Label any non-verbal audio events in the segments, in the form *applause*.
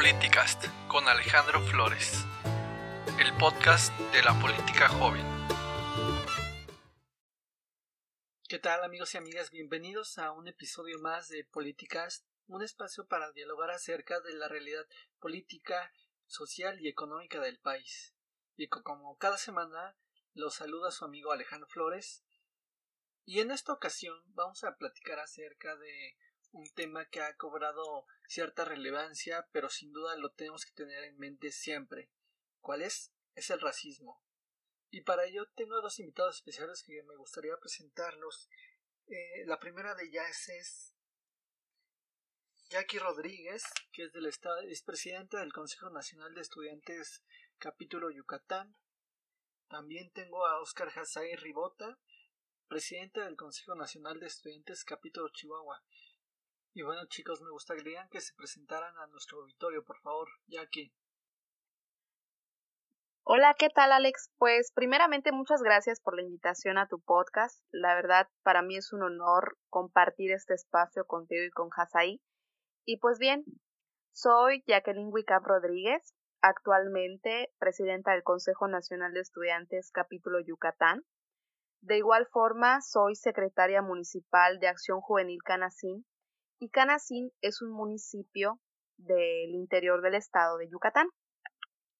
Politicast con Alejandro Flores, el podcast de la política joven. ¿Qué tal amigos y amigas? Bienvenidos a un episodio más de Politicast, un espacio para dialogar acerca de la realidad política, social y económica del país. Y como cada semana los saluda su amigo Alejandro Flores. Y en esta ocasión vamos a platicar acerca de un tema que ha cobrado cierta relevancia, pero sin duda lo tenemos que tener en mente siempre. ¿Cuál es? Es el racismo. Y para ello tengo dos invitados especiales que me gustaría presentarlos. Eh, la primera de ellas es Jackie Rodríguez, que es del estado, es del Consejo Nacional de Estudiantes capítulo Yucatán. También tengo a Oscar Hazay Ribota, presidente del Consejo Nacional de Estudiantes capítulo Chihuahua. Y bueno chicos, me gustaría que se presentaran a nuestro auditorio, por favor, Jackie. Hola, ¿qué tal Alex? Pues primeramente muchas gracias por la invitación a tu podcast. La verdad, para mí es un honor compartir este espacio contigo y con Hasai. Y pues bien, soy Jacqueline Wicap Rodríguez, actualmente presidenta del Consejo Nacional de Estudiantes capítulo Yucatán. De igual forma, soy secretaria municipal de Acción Juvenil Canacín y Canacín es un municipio del interior del estado de Yucatán.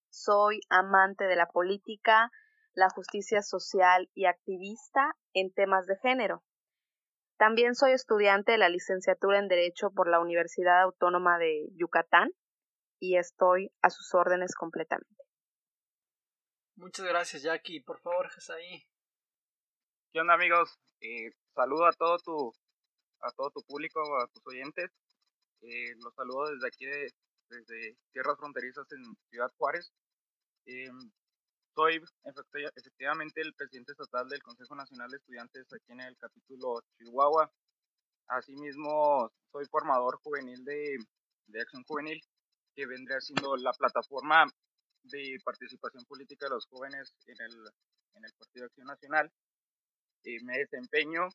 Soy amante de la política, la justicia social y activista en temas de género. También soy estudiante de la licenciatura en Derecho por la Universidad Autónoma de Yucatán y estoy a sus órdenes completamente. Muchas gracias, Jackie. Por favor, ahí. ¿Qué onda, amigos? Eh, saludo a todo tu a todo tu público, a tus oyentes. Eh, los saludo desde aquí, desde Tierras Fronterizas en Ciudad Juárez. Eh, soy efectivamente el presidente estatal del Consejo Nacional de Estudiantes aquí en el capítulo Chihuahua. Asimismo, soy formador juvenil de, de Acción Juvenil, que vendría siendo la plataforma de participación política de los jóvenes en el, en el Partido Acción Nacional. Eh, me desempeño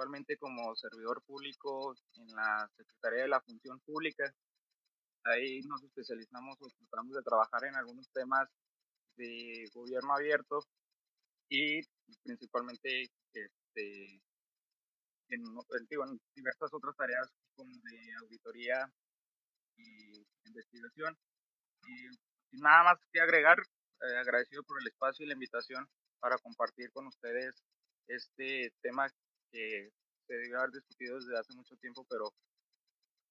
actualmente como servidor público en la Secretaría de la Función Pública. Ahí nos especializamos o tratamos de trabajar en algunos temas de gobierno abierto y principalmente este, en, diversas otras tareas como de auditoría y investigación. Y nada más que agregar, eh, agradecido por el espacio y la invitación para compartir con ustedes este tema que se debe haber discutido desde hace mucho tiempo, pero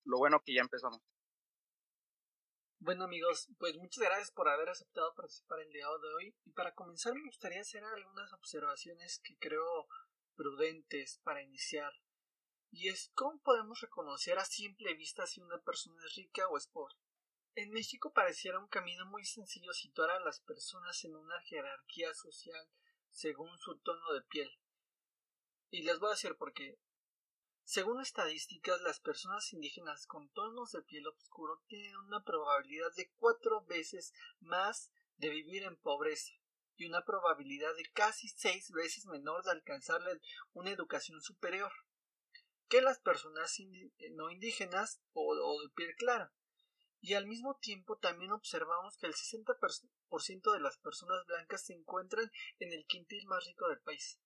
lo bueno que ya empezamos. Bueno amigos, pues muchas gracias por haber aceptado participar el día de hoy y para comenzar me gustaría hacer algunas observaciones que creo prudentes para iniciar y es cómo podemos reconocer a simple vista si una persona es rica o es pobre. En México pareciera un camino muy sencillo situar a las personas en una jerarquía social según su tono de piel, y les voy a decir por qué. Según estadísticas, las personas indígenas con tonos de piel oscuro tienen una probabilidad de cuatro veces más de vivir en pobreza y una probabilidad de casi seis veces menor de alcanzar una educación superior que las personas no indígenas o, o de piel clara. Y al mismo tiempo también observamos que el 60% de las personas blancas se encuentran en el quintil más rico del país.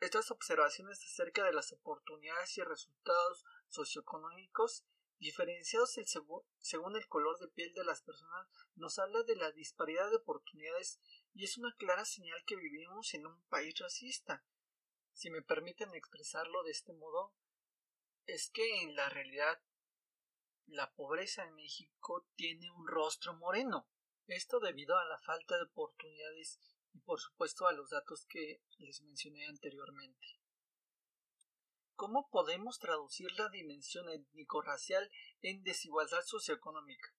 Estas observaciones acerca de las oportunidades y resultados socioeconómicos diferenciados según el color de piel de las personas nos habla de la disparidad de oportunidades y es una clara señal que vivimos en un país racista. Si me permiten expresarlo de este modo, es que en la realidad la pobreza en México tiene un rostro moreno. Esto debido a la falta de oportunidades y por supuesto a los datos que les mencioné anteriormente. ¿Cómo podemos traducir la dimensión étnico-racial en desigualdad socioeconómica?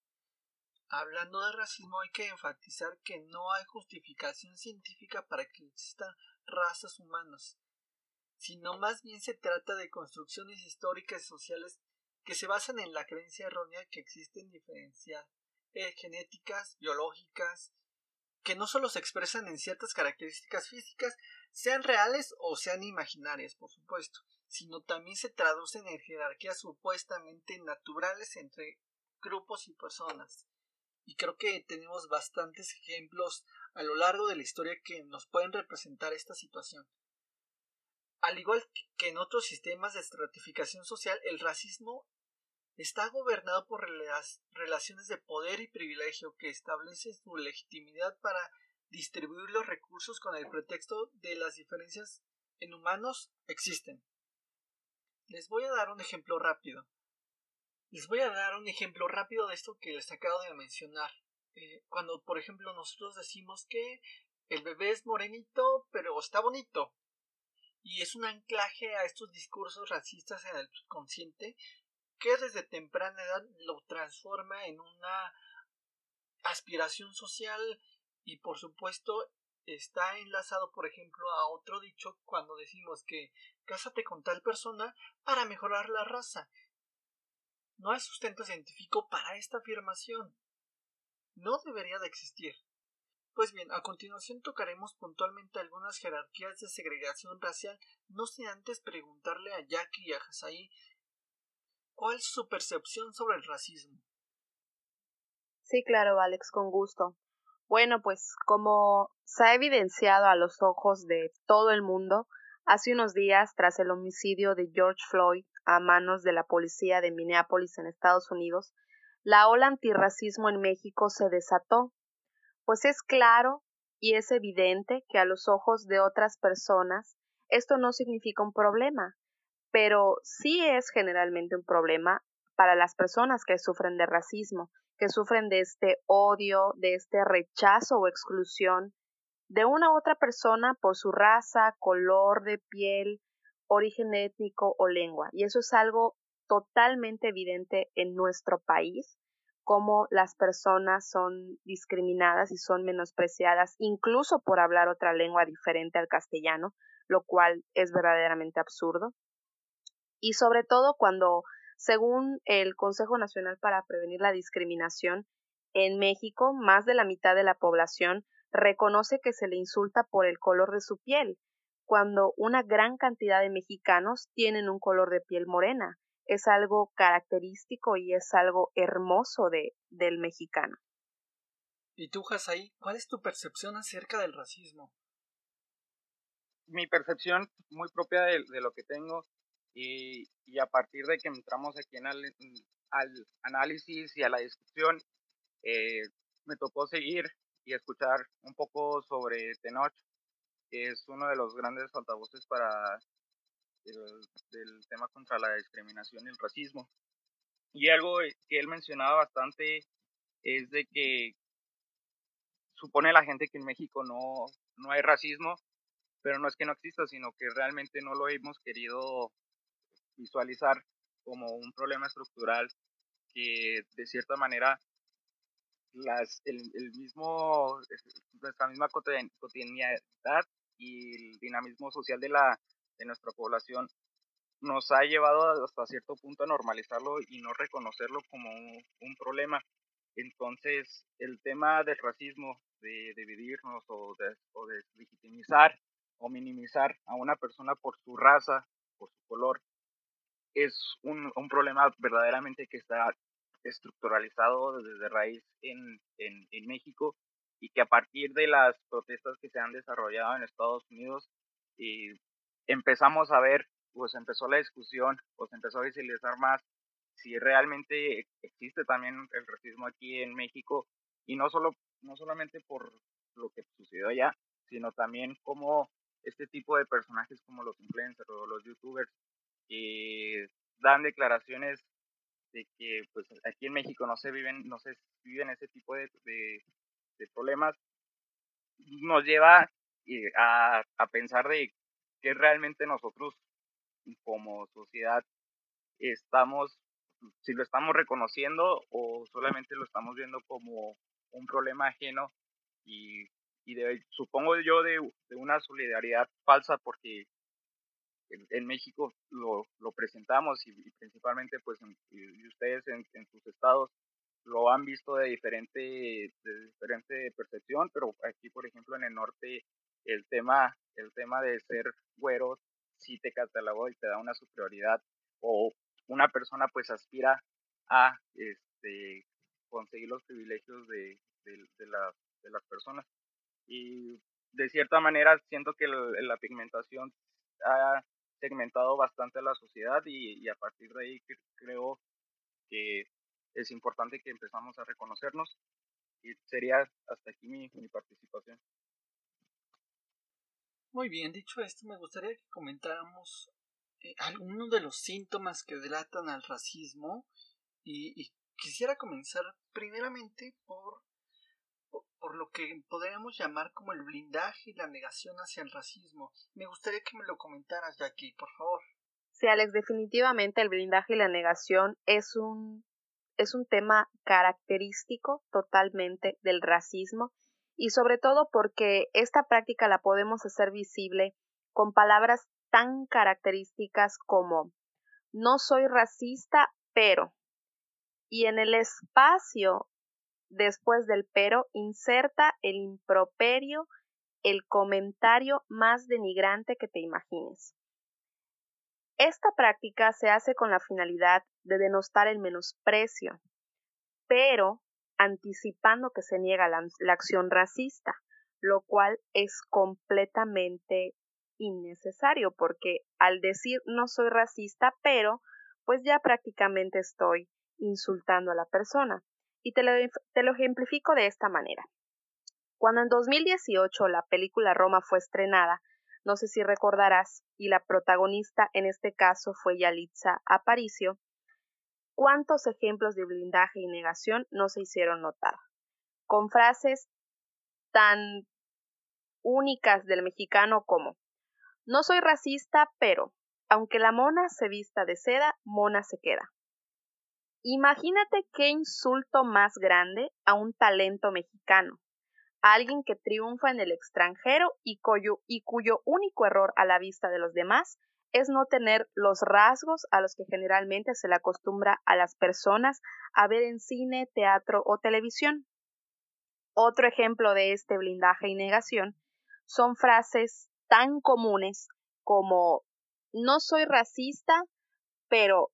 Hablando de racismo hay que enfatizar que no hay justificación científica para que existan razas humanas, sino más bien se trata de construcciones históricas y sociales que se basan en la creencia errónea que existen diferencias eh, genéticas, biológicas, que no solo se expresan en ciertas características físicas, sean reales o sean imaginarias, por supuesto, sino también se traducen en jerarquías supuestamente naturales entre grupos y personas. Y creo que tenemos bastantes ejemplos a lo largo de la historia que nos pueden representar esta situación. Al igual que en otros sistemas de estratificación social, el racismo está gobernado por relaciones de poder y privilegio que establecen su legitimidad para distribuir los recursos con el pretexto de las diferencias en humanos existen. Les voy a dar un ejemplo rápido. Les voy a dar un ejemplo rápido de esto que les acabo de mencionar. Eh, cuando, por ejemplo, nosotros decimos que el bebé es morenito, pero está bonito. Y es un anclaje a estos discursos racistas en el consciente que desde temprana edad lo transforma en una aspiración social y por supuesto está enlazado por ejemplo a otro dicho cuando decimos que cásate con tal persona para mejorar la raza. No hay sustento científico para esta afirmación. No debería de existir. Pues bien, a continuación tocaremos puntualmente algunas jerarquías de segregación racial, no sin antes preguntarle a Jackie y a Hasai ¿Cuál es su percepción sobre el racismo? Sí, claro, Alex, con gusto. Bueno, pues como se ha evidenciado a los ojos de todo el mundo, hace unos días, tras el homicidio de George Floyd a manos de la policía de Minneapolis en Estados Unidos, la ola antirracismo en México se desató. Pues es claro y es evidente que a los ojos de otras personas esto no significa un problema, pero sí es generalmente un problema para las personas que sufren de racismo, que sufren de este odio, de este rechazo o exclusión de una u otra persona por su raza, color de piel, origen étnico o lengua. Y eso es algo totalmente evidente en nuestro país, cómo las personas son discriminadas y son menospreciadas incluso por hablar otra lengua diferente al castellano, lo cual es verdaderamente absurdo y sobre todo cuando, según el Consejo Nacional para Prevenir la Discriminación, en México más de la mitad de la población reconoce que se le insulta por el color de su piel, cuando una gran cantidad de mexicanos tienen un color de piel morena. Es algo característico y es algo hermoso de, del mexicano. ¿Y tú, Hasai, cuál es tu percepción acerca del racismo? Mi percepción muy propia de, de lo que tengo y, y, a partir de que entramos aquí en al, al análisis y a la discusión, eh, me tocó seguir y escuchar un poco sobre Tenoch, que es uno de los grandes altavoces para el tema contra la discriminación y el racismo. Y algo que él mencionaba bastante es de que supone la gente que en México no, no hay racismo, pero no es que no exista, sino que realmente no lo hemos querido visualizar como un problema estructural que de cierta manera las, el, mismo, nuestra misma cotidianidad y el dinamismo social de, la, de nuestra población nos ha llevado hasta cierto punto a normalizarlo y no reconocerlo como un, problema. Entonces, el tema del racismo, de dividirnos o de, o de legitimizar o minimizar a una persona por su raza, por su color, es un, un problema verdaderamente que está estructuralizado desde raíz en, en, México y que a partir de las protestas que se han desarrollado en Estados Unidos y empezamos a ver, pues empezó la discusión, pues empezó a visibilizar más si realmente existe también el racismo aquí en México y no solo no solamente por lo que sucedió allá, sino también como este tipo de personajes como los influencers o los youtubers que dan declaraciones de que pues aquí en México no se viven, no se viven ese tipo de, de, problemas, nos lleva eh, a, a pensar de que realmente nosotros como sociedad estamos, si lo estamos reconociendo o solamente lo estamos viendo como un problema ajeno y, y de, supongo yo de, de una solidaridad falsa porque en, México lo, lo presentamos y, principalmente pues y ustedes en, sus estados lo han visto de diferente de diferente percepción pero aquí por ejemplo en el norte el tema el tema de ser güero sí te catalogó y te da una superioridad o una persona pues aspira a este de conseguir los privilegios de, de, las personas. Y de cierta manera siento que la pigmentación ha segmentado bastante a la sociedad y, a partir de ahí creo que es importante que empezamos a reconocernos y sería hasta aquí mi, mi participación. Muy bien, dicho esto, me gustaría que comentáramos eh, algunos de los síntomas que delatan al racismo y, quisiera comenzar primeramente por, por, lo que podríamos llamar como el blindaje y la negación hacia el racismo. Me gustaría que me lo comentaras, Jackie, por favor. Sí, Alex, definitivamente el blindaje y la negación es un, es un tema característico totalmente del racismo y sobre todo porque esta práctica la podemos hacer visible con palabras tan características como no soy racista, pero y en el espacio después del pero inserta el improperio, el comentario más denigrante que te imagines. Esta práctica se hace con la finalidad de denostar el menosprecio, pero anticipando que se niega la, acción racista, lo cual es completamente innecesario porque al decir no soy racista, pero pues ya prácticamente estoy insultando a la persona. Y te lo, ejemplifico de esta manera. Cuando en 2018 la película Roma fue estrenada, no sé si recordarás, y la protagonista en este caso fue Yalitza Aparicio, ¿Cuántos ejemplos de blindaje y negación no se hicieron notar? Con frases tan únicas del mexicano como No soy racista, pero aunque la mona se vista de seda, mona se queda. Imagínate qué insulto más grande a un talento mexicano, a alguien que triunfa en el extranjero y cuyo, y cuyo único error a la vista de los demás es no tener los rasgos a los que generalmente se le acostumbra a las personas a ver en cine, teatro o televisión. Otro ejemplo de este blindaje y negación son frases tan comunes como no soy racista, pero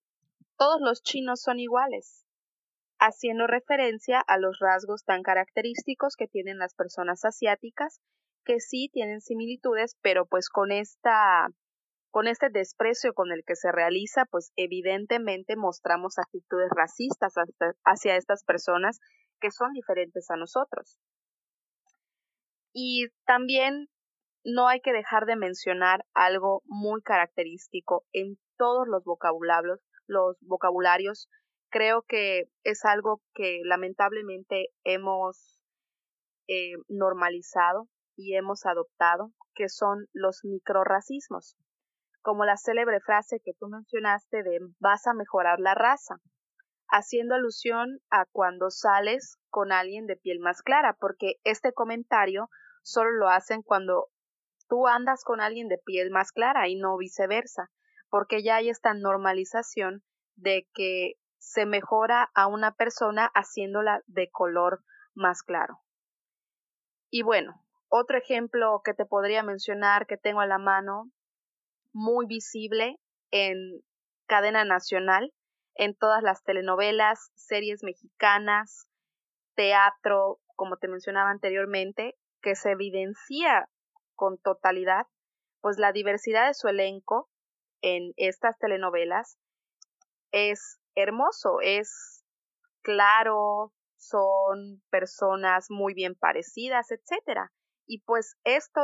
todos los chinos son iguales, haciendo referencia a los rasgos tan característicos que tienen las personas asiáticas, que sí tienen similitudes, pero pues con esta con este desprecio con el que se realiza, pues evidentemente mostramos actitudes racistas hacia estas personas que son diferentes a nosotros. Y también no hay que dejar de mencionar algo muy característico en todos los vocabularios, los vocabularios. Creo que es algo que lamentablemente hemos eh, normalizado y hemos adoptado, que son los microracismos como la célebre frase que tú mencionaste de vas a mejorar la raza, haciendo alusión a cuando sales con alguien de piel más clara, porque este comentario solo lo hacen cuando tú andas con alguien de piel más clara y no viceversa, porque ya hay esta normalización de que se mejora a una persona haciéndola de color más claro. Y bueno, otro ejemplo que te podría mencionar que tengo a la mano muy visible en cadena nacional, en todas las telenovelas, series mexicanas, teatro, como te mencionaba anteriormente, que se evidencia con totalidad, pues la diversidad de su elenco en estas telenovelas es hermoso, es claro, son personas muy bien parecidas, etcétera. Y pues esto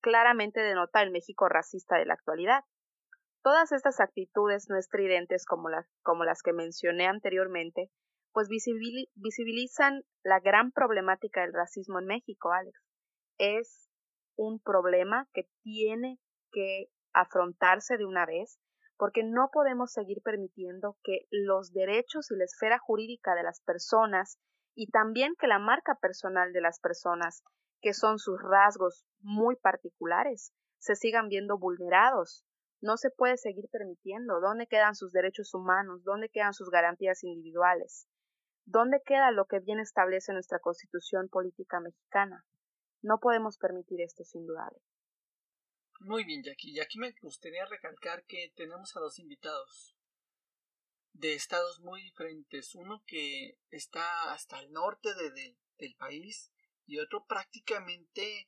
claramente denota el México racista de la actualidad. Todas estas actitudes no estridentes como las, como las que mencioné anteriormente, pues visibilizan la gran problemática del racismo en México, Alex. Es un problema que tiene que afrontarse de una vez porque no podemos seguir permitiendo que los derechos y la esfera jurídica de las personas y también que la marca personal de las personas que son sus rasgos muy particulares, se sigan viendo vulnerados. No se puede seguir permitiendo. ¿Dónde quedan sus derechos humanos? ¿Dónde quedan sus garantías individuales? ¿Dónde queda lo que bien establece nuestra constitución política mexicana? No podemos permitir esto sin duda. Muy bien, Jackie. Y aquí me gustaría recalcar que tenemos a dos invitados. de estados muy diferentes, uno que está hasta el norte de, del país y otro prácticamente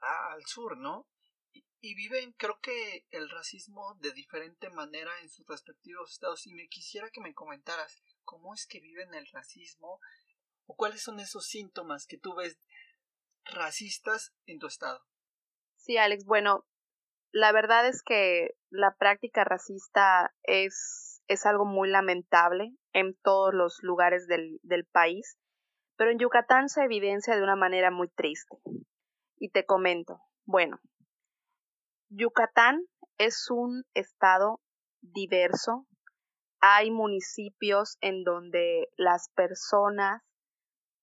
al sur, ¿no? Y, y, viven, creo que, el racismo de diferente manera en sus respectivos estados. Y me quisiera que me comentaras cómo es que viven el racismo o cuáles son esos síntomas que tú ves racistas en tu estado. Sí, Alex, bueno, la verdad es que la práctica racista es, es algo muy lamentable en todos los lugares del, del país, pero en Yucatán se evidencia de una manera muy triste. Y te comento, bueno, Yucatán es un estado diverso. Hay municipios en donde las personas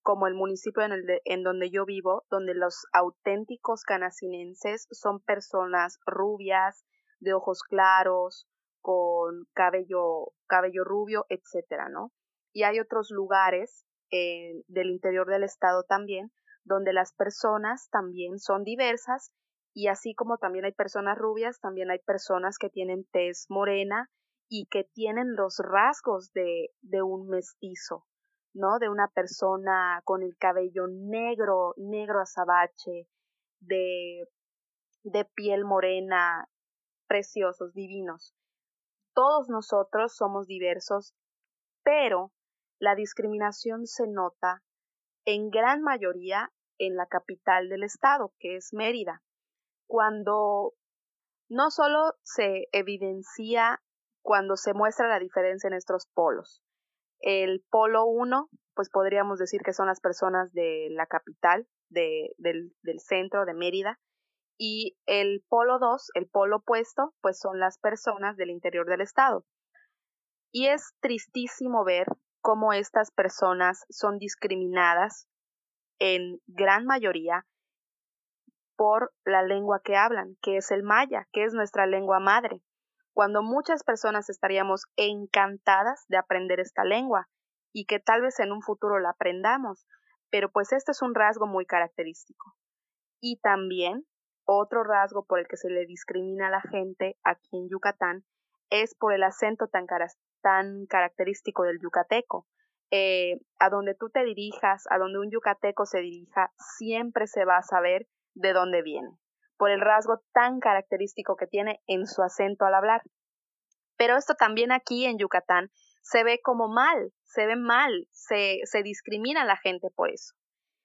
como el municipio en, el en donde yo vivo, donde los auténticos canacinenses son personas rubias, de ojos claros, con cabello, cabello rubio, etcétera, ¿no? Y hay otros lugares eh, del interior del estado también, donde las personas también son diversas y así como también hay personas rubias, también hay personas que tienen tez morena y que tienen los rasgos de, de un mestizo, ¿no? De una persona con el cabello negro, negro azabache, de, de piel morena, preciosos, divinos. Todos nosotros somos diversos, pero la discriminación se nota en gran mayoría en la capital del estado, que es Mérida, cuando no solo se evidencia cuando se muestra la diferencia en estos polos, el polo 1, pues podríamos decir que son las personas de la capital, de, del, del centro de Mérida, y el polo 2, el polo opuesto, pues son las personas del interior del estado. Y es tristísimo ver cómo estas personas son discriminadas en gran mayoría por la lengua que hablan, que es el maya, que es nuestra lengua madre cuando muchas personas estaríamos encantadas de aprender esta lengua y que tal vez en un futuro la aprendamos, pero pues este es un rasgo muy característico. Y también otro rasgo por el que se le discrimina a la gente aquí en Yucatán es por el acento tan, característico del yucateco. Eh, a donde tú te dirijas, a donde un yucateco se dirija, siempre se va a saber de dónde viene por el rasgo tan característico que tiene en su acento al hablar. Pero esto también aquí en Yucatán se ve como mal, se ve mal, se, se discrimina a la gente por eso.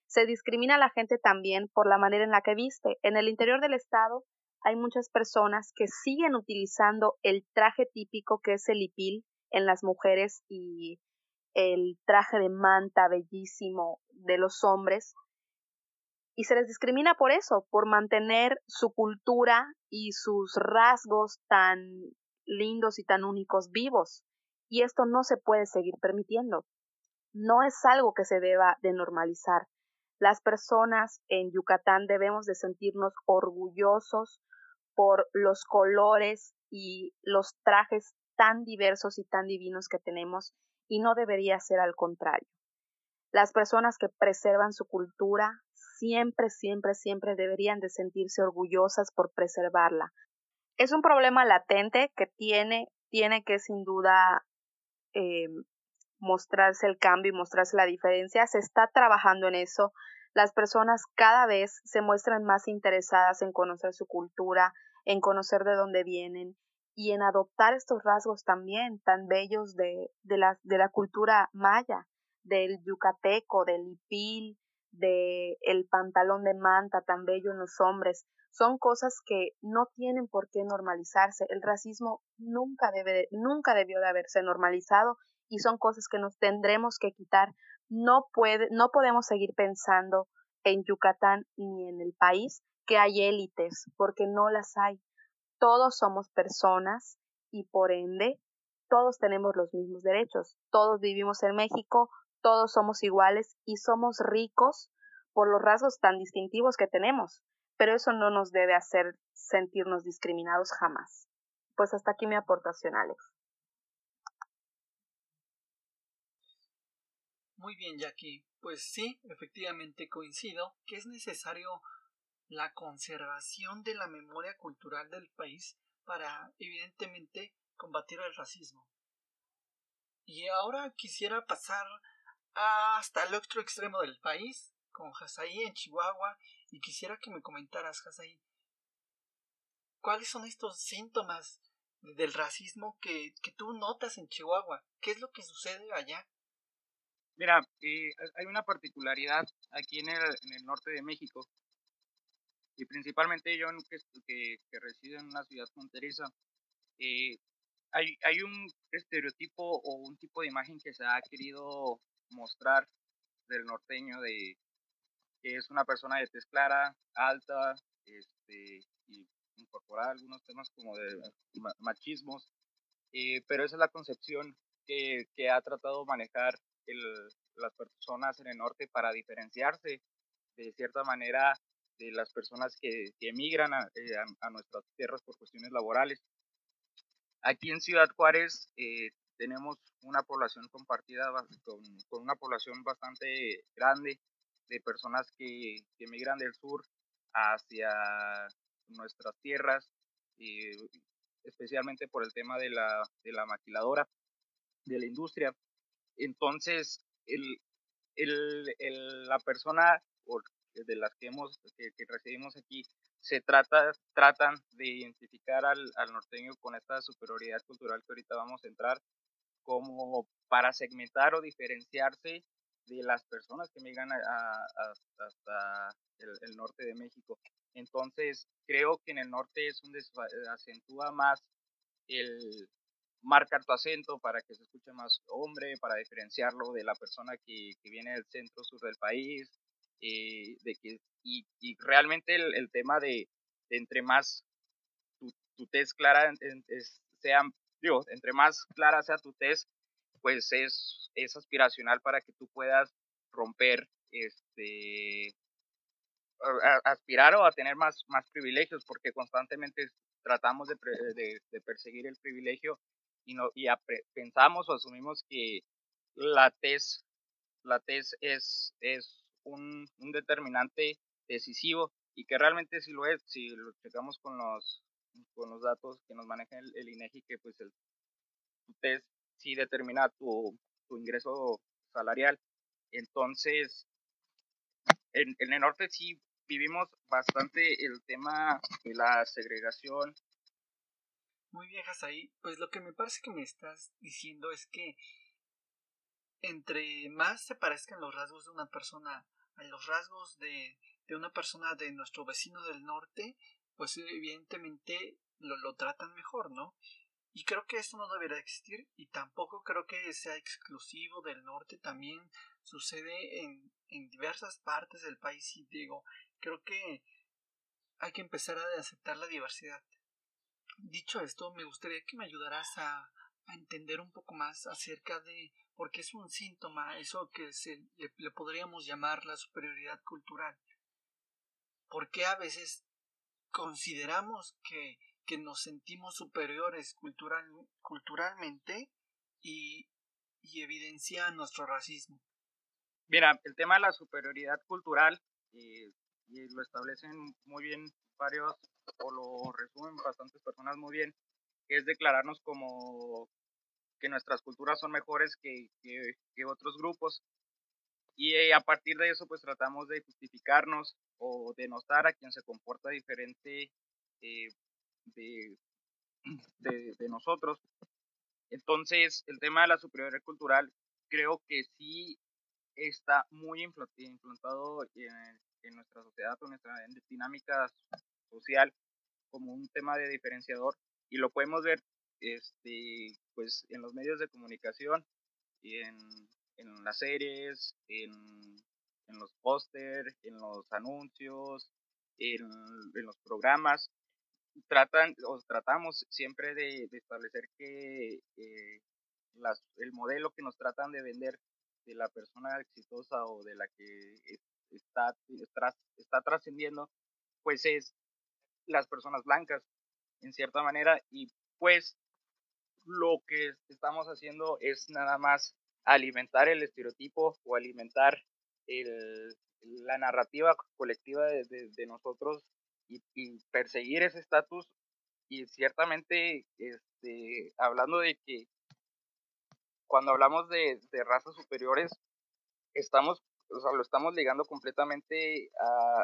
Se discrimina a la gente también por la manera en la que viste. En el interior del estado hay muchas personas que siguen utilizando el traje típico que es el hipil en las mujeres y el traje de manta bellísimo de los hombres y se les discrimina por eso, por mantener su cultura y sus rasgos tan lindos y tan únicos vivos. Y esto no se puede seguir permitiendo. No es algo que se deba de normalizar. Las personas en Yucatán debemos de sentirnos orgullosos por los colores y los trajes tan diversos y tan divinos que tenemos y no debería ser al contrario. Las personas que preservan su cultura siempre, siempre, siempre deberían de sentirse orgullosas por preservarla. Es un problema latente que tiene, tiene que sin duda eh, mostrarse el cambio y mostrarse la diferencia. Se está trabajando en eso. Las personas cada vez se muestran más interesadas en conocer su cultura, en conocer de dónde vienen y en adoptar estos rasgos también tan bellos de, de, la, de la cultura maya, del yucateco, del ipil, de el pantalón de manta tan bello en los hombres, son cosas que no tienen por qué normalizarse. El racismo nunca debe, nunca debió de haberse normalizado y son cosas que nos tendremos que quitar. No puede, no podemos seguir pensando en Yucatán ni en el país que hay élites, porque no las hay. Todos somos personas y por ende todos tenemos los mismos derechos. Todos vivimos en México, todos somos iguales y somos ricos por los rasgos tan distintivos que tenemos, pero eso no nos debe hacer sentirnos discriminados jamás. Pues hasta aquí mi aportación, Alex. Muy bien, Jackie. Pues sí, efectivamente coincido que es necesario la conservación de la memoria cultural del país para, evidentemente, combatir el racismo. Y ahora quisiera pasar hasta el otro extremo del país, con Hasaí en Chihuahua, y quisiera que me comentaras, Hasaí, ¿cuáles son estos síntomas del racismo que, que tú notas en Chihuahua? ¿Qué es lo que sucede allá? Mira, eh, hay una particularidad aquí en el, en el norte de México, y principalmente yo que, que, resido en una ciudad fronteriza, eh, hay, hay un estereotipo o un tipo de imagen que se ha querido mostrar del norteño de que es una persona de tez clara, alta, este, y incorporar algunos temas como de machismos, eh, pero esa es la concepción que, que ha tratado de manejar las personas en el norte para diferenciarse de cierta manera de las personas que, emigran eh, a, nuestras tierras por cuestiones laborales. Aquí en Ciudad Juárez eh, tenemos una población compartida con, una población bastante grande de personas que, emigran del sur hacia nuestras tierras, eh, especialmente por el tema de la, de la maquiladora, de la industria. Entonces, el, el, la persona de las que, hemos, que, recibimos aquí, se trata, tratan de identificar al, al, norteño con esta superioridad cultural que ahorita vamos a entrar, como para segmentar o diferenciarse de las personas que migran a, hasta el, norte de México. Entonces, creo que en el norte es donde se acentúa más el, marcar tu acento para que se escuche más hombre, para diferenciarlo de la persona que, que viene del centro sur del país, eh, de que, y, realmente el, tema de, entre más tu, tu test clara es, sea, digo, entre más clara sea tu test, pues es, es aspiracional para que tú puedas romper este aspirar o a tener más, más privilegios, porque constantemente tratamos de, perseguir el privilegio y, no, y pensamos o asumimos que la TES, la TES es, es un, un, determinante decisivo y que realmente si lo es, si lo checamos con los, con los datos que nos maneja el, el INEGI, que pues el tu TES sí determina tu, ingreso salarial. Entonces, en, el norte sí vivimos bastante el tema de la segregación muy viejas ahí, pues lo que me parece que me estás diciendo es que entre más se parezcan los rasgos de una persona a los rasgos de, de una persona de nuestro vecino del norte, pues evidentemente lo, lo tratan mejor, ¿no? Y creo que esto no debería existir y tampoco creo que sea exclusivo del norte, también sucede en, en diversas partes del país y digo, creo que hay que empezar a aceptar la diversidad. Dicho esto, me gustaría que me ayudaras a, a entender un poco más acerca de por qué es un síntoma eso que se, le, podríamos llamar la superioridad cultural. ¿Por qué a veces consideramos que, que nos sentimos superiores cultural, culturalmente y, y evidencia nuestro racismo? Mira, el tema de la superioridad cultural, eh, y lo establecen muy bien varios o lo resumen bastantes personas muy bien, es declararnos como que nuestras culturas son mejores que, que, otros grupos. Y eh, a partir de eso, pues tratamos de justificarnos o denostar a quien se comporta diferente eh, *clears throat* de, nosotros. Entonces, el tema de la superioridad cultural creo que sí está muy implantado en, en nuestra sociedad en nuestra dinámica social como un tema de diferenciador y lo podemos ver este pues en los medios de comunicación en, en las series en, en los póster en los anuncios en, en, los programas. Tratan o tratamos siempre de, de establecer que eh, las, el modelo que nos tratan de vender de la persona exitosa o de la que está, está, está trascendiendo pues es las personas blancas, en cierta manera, y pues lo que estamos haciendo es nada más alimentar el estereotipo o alimentar el, la narrativa colectiva de, nosotros y, perseguir ese estatus y ciertamente este, hablando de que cuando hablamos de, razas superiores, estamos, o sea, lo estamos ligando completamente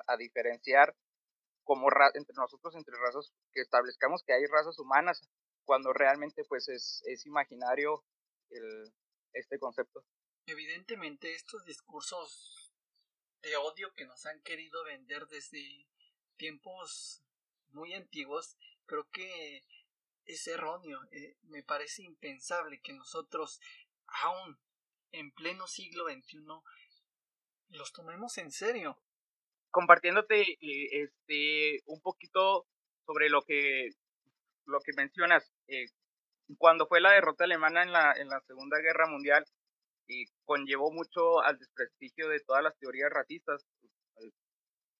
a, diferenciar como entre nosotros, entre razas, que establezcamos que hay razas humanas, cuando realmente pues es, es imaginario el, este concepto. Evidentemente estos discursos de odio que nos han querido vender desde tiempos muy antiguos, creo que es erróneo. Eh, me parece impensable que nosotros, aún en pleno siglo XXI, los tomemos en serio. Compartiéndote eh, este un poquito sobre lo que lo que mencionas, eh, cuando fue la derrota alemana en la, en la Segunda Guerra Mundial, y conllevó mucho al desprestigio de todas las teorías racistas.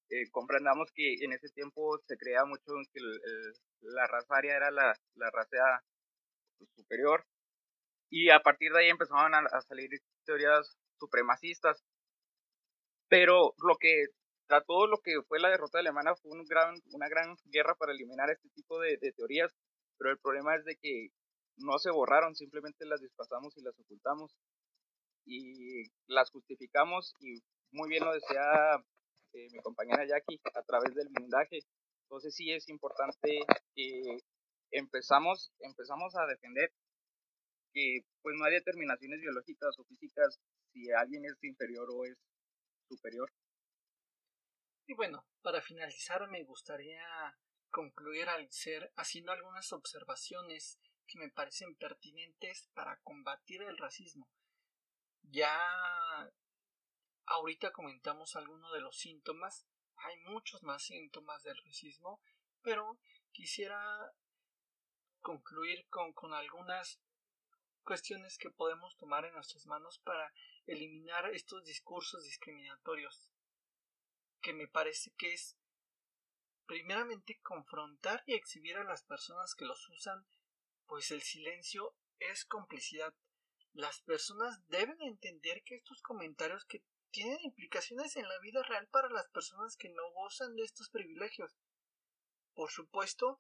Eh, comprendamos que en ese tiempo se creía mucho que la raza aria era la, la raza superior y a partir de ahí empezaron a, salir teorías supremacistas. Pero lo que todo lo que fue la derrota alemana fue un gran, una gran guerra para eliminar este tipo de, de teorías, pero el problema es de que no se borraron, simplemente las desplazamos y las ocultamos y las justificamos y muy bien lo decía eh, mi compañera Jackie a través del blindaje. Entonces sí es importante que empezamos, empezamos a defender que pues no hay determinaciones biológicas o físicas si alguien es inferior o es superior. Y bueno, para finalizar me gustaría concluir al ser haciendo algunas observaciones que me parecen pertinentes para combatir el racismo. Ya ahorita comentamos algunos de los síntomas, hay muchos más síntomas del racismo, pero quisiera concluir con, con algunas cuestiones que podemos tomar en nuestras manos para eliminar estos discursos discriminatorios que me parece que es primeramente confrontar y exhibir a las personas que los usan, pues el silencio es complicidad. Las personas deben entender que estos comentarios que tienen implicaciones en la vida real para las personas que no gozan de estos privilegios. Por supuesto,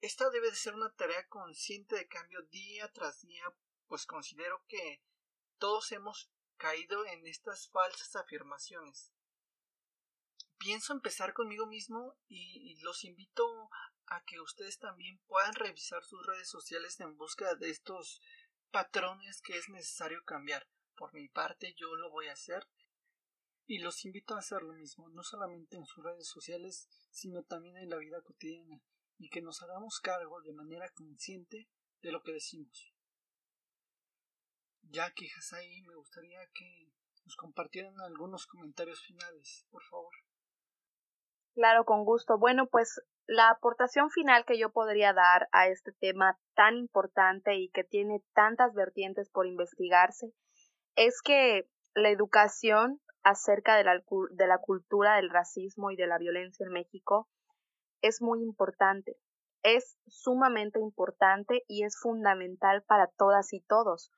esta debe de ser una tarea consciente de cambio día tras día, pues considero que todos hemos caído en estas falsas afirmaciones pienso empezar conmigo mismo y, los invito a que ustedes también puedan revisar sus redes sociales en busca de estos patrones que es necesario cambiar. Por mi parte yo lo voy a hacer y los invito a hacer lo mismo, no solamente en sus redes sociales, sino también en la vida cotidiana y que nos hagamos cargo de manera consciente de lo que decimos. Ya que ahí, me gustaría que nos compartieran algunos comentarios finales, por favor. Claro, con gusto. Bueno, pues la aportación final que yo podría dar a este tema tan importante y que tiene tantas vertientes por investigarse es que la educación acerca de la, de la cultura del racismo y de la violencia en México es muy importante, es sumamente importante y es fundamental para todas y todos.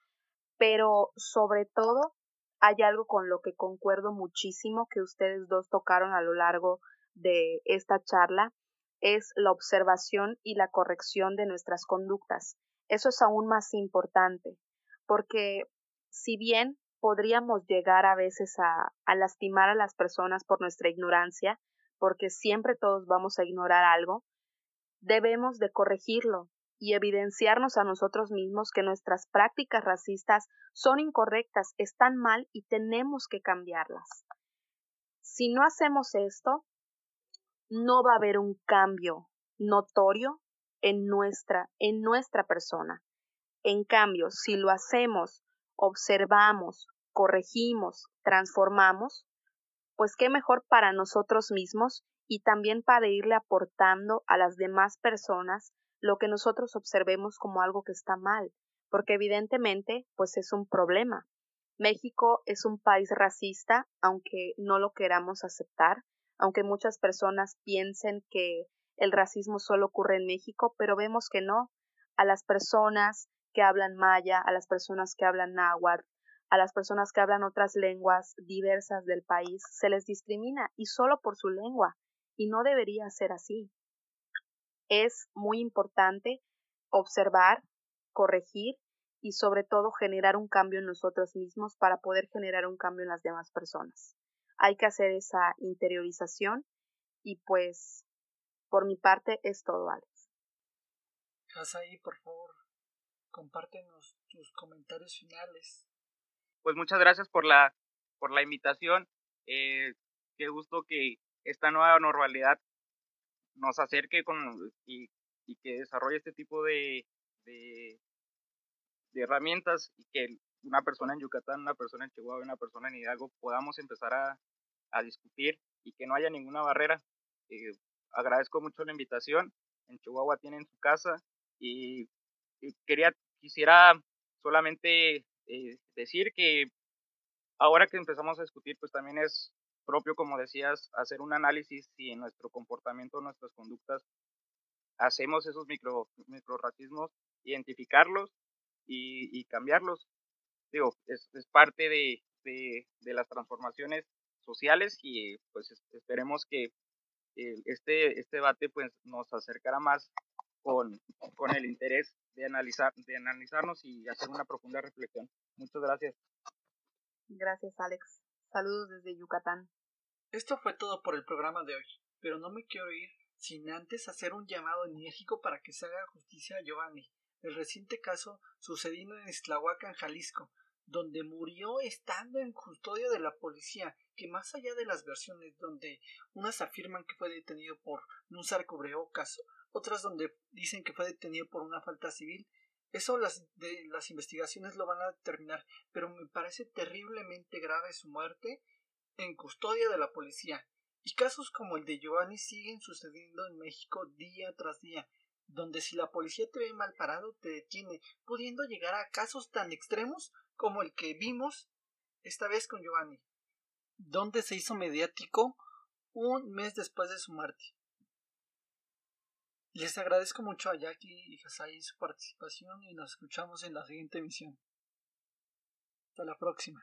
Pero sobre todo hay algo con lo que concuerdo muchísimo que ustedes dos tocaron a lo largo de esta charla es la observación y la corrección de nuestras conductas. Eso es aún más importante, porque si bien podríamos llegar a veces a, lastimar a las personas por nuestra ignorancia, porque siempre todos vamos a ignorar algo, debemos de corregirlo y evidenciarnos a nosotros mismos que nuestras prácticas racistas son incorrectas, están mal y tenemos que cambiarlas. Si no hacemos esto, no va a haber un cambio notorio en nuestra, en nuestra persona. En cambio, si lo hacemos, observamos, corregimos, transformamos, pues qué mejor para nosotros mismos y también para irle aportando a las demás personas lo que nosotros observemos como algo que está mal, porque evidentemente pues es un problema. México es un país racista, aunque no lo queramos aceptar, aunque muchas personas piensen que el racismo solo ocurre en México, pero vemos que no. A las personas que hablan maya, a las personas que hablan náhuatl, a las personas que hablan otras lenguas diversas del país, se les discrimina y solo por su lengua, y no debería ser así. Es muy importante observar, corregir y sobre todo generar un cambio en nosotros mismos para poder generar un cambio en las demás personas. Hay que hacer esa interiorización y pues por mi parte es todo, Alex. ahí, por favor, compártenos tus comentarios finales. Pues muchas gracias por la, por la invitación. Eh, qué gusto que esta nueva normalidad nos acerque con, y, y que desarrolle este tipo de, de, herramientas y que una persona en Yucatán, una persona en Chihuahua, una persona en Hidalgo podamos empezar a, a discutir y que no haya ninguna barrera. Eh, agradezco mucho la invitación. En Chihuahua tienen su casa y, quería quisiera solamente eh, decir que ahora que empezamos a discutir, pues también es propio, como decías, hacer un análisis si en nuestro comportamiento, nuestras conductas, hacemos esos micro, racismos identificarlos y, cambiarlos. Digo, es, parte de, de, las transformaciones sociales y pues esperemos que este, este debate pues nos acercará más con, con el interés de analizar de analizarnos y hacer una profunda reflexión. Muchas gracias. Gracias, Alex. Saludos desde Yucatán. Esto fue todo por el programa de hoy, pero no me quiero ir sin antes hacer un llamado enérgico para que se haga justicia a Giovanni, el reciente caso sucedido en en Jalisco, donde murió estando en custodia de la policía, que más allá de las versiones donde unas afirman que fue detenido por no usar cubrebocas, otras donde dicen que fue detenido por una falta civil, eso las, de, las investigaciones lo van a determinar, pero me parece terriblemente grave su muerte en custodia de la policía. Y casos como el de Giovanni siguen sucediendo en México día tras día, donde si la policía te ve mal parado te detiene, pudiendo llegar a casos tan extremos como el que vimos esta vez con Giovanni, donde se hizo mediático un mes después de su muerte. Les agradezco mucho a Jackie y Hasai su participación y nos escuchamos en la siguiente emisión. Hasta la próxima.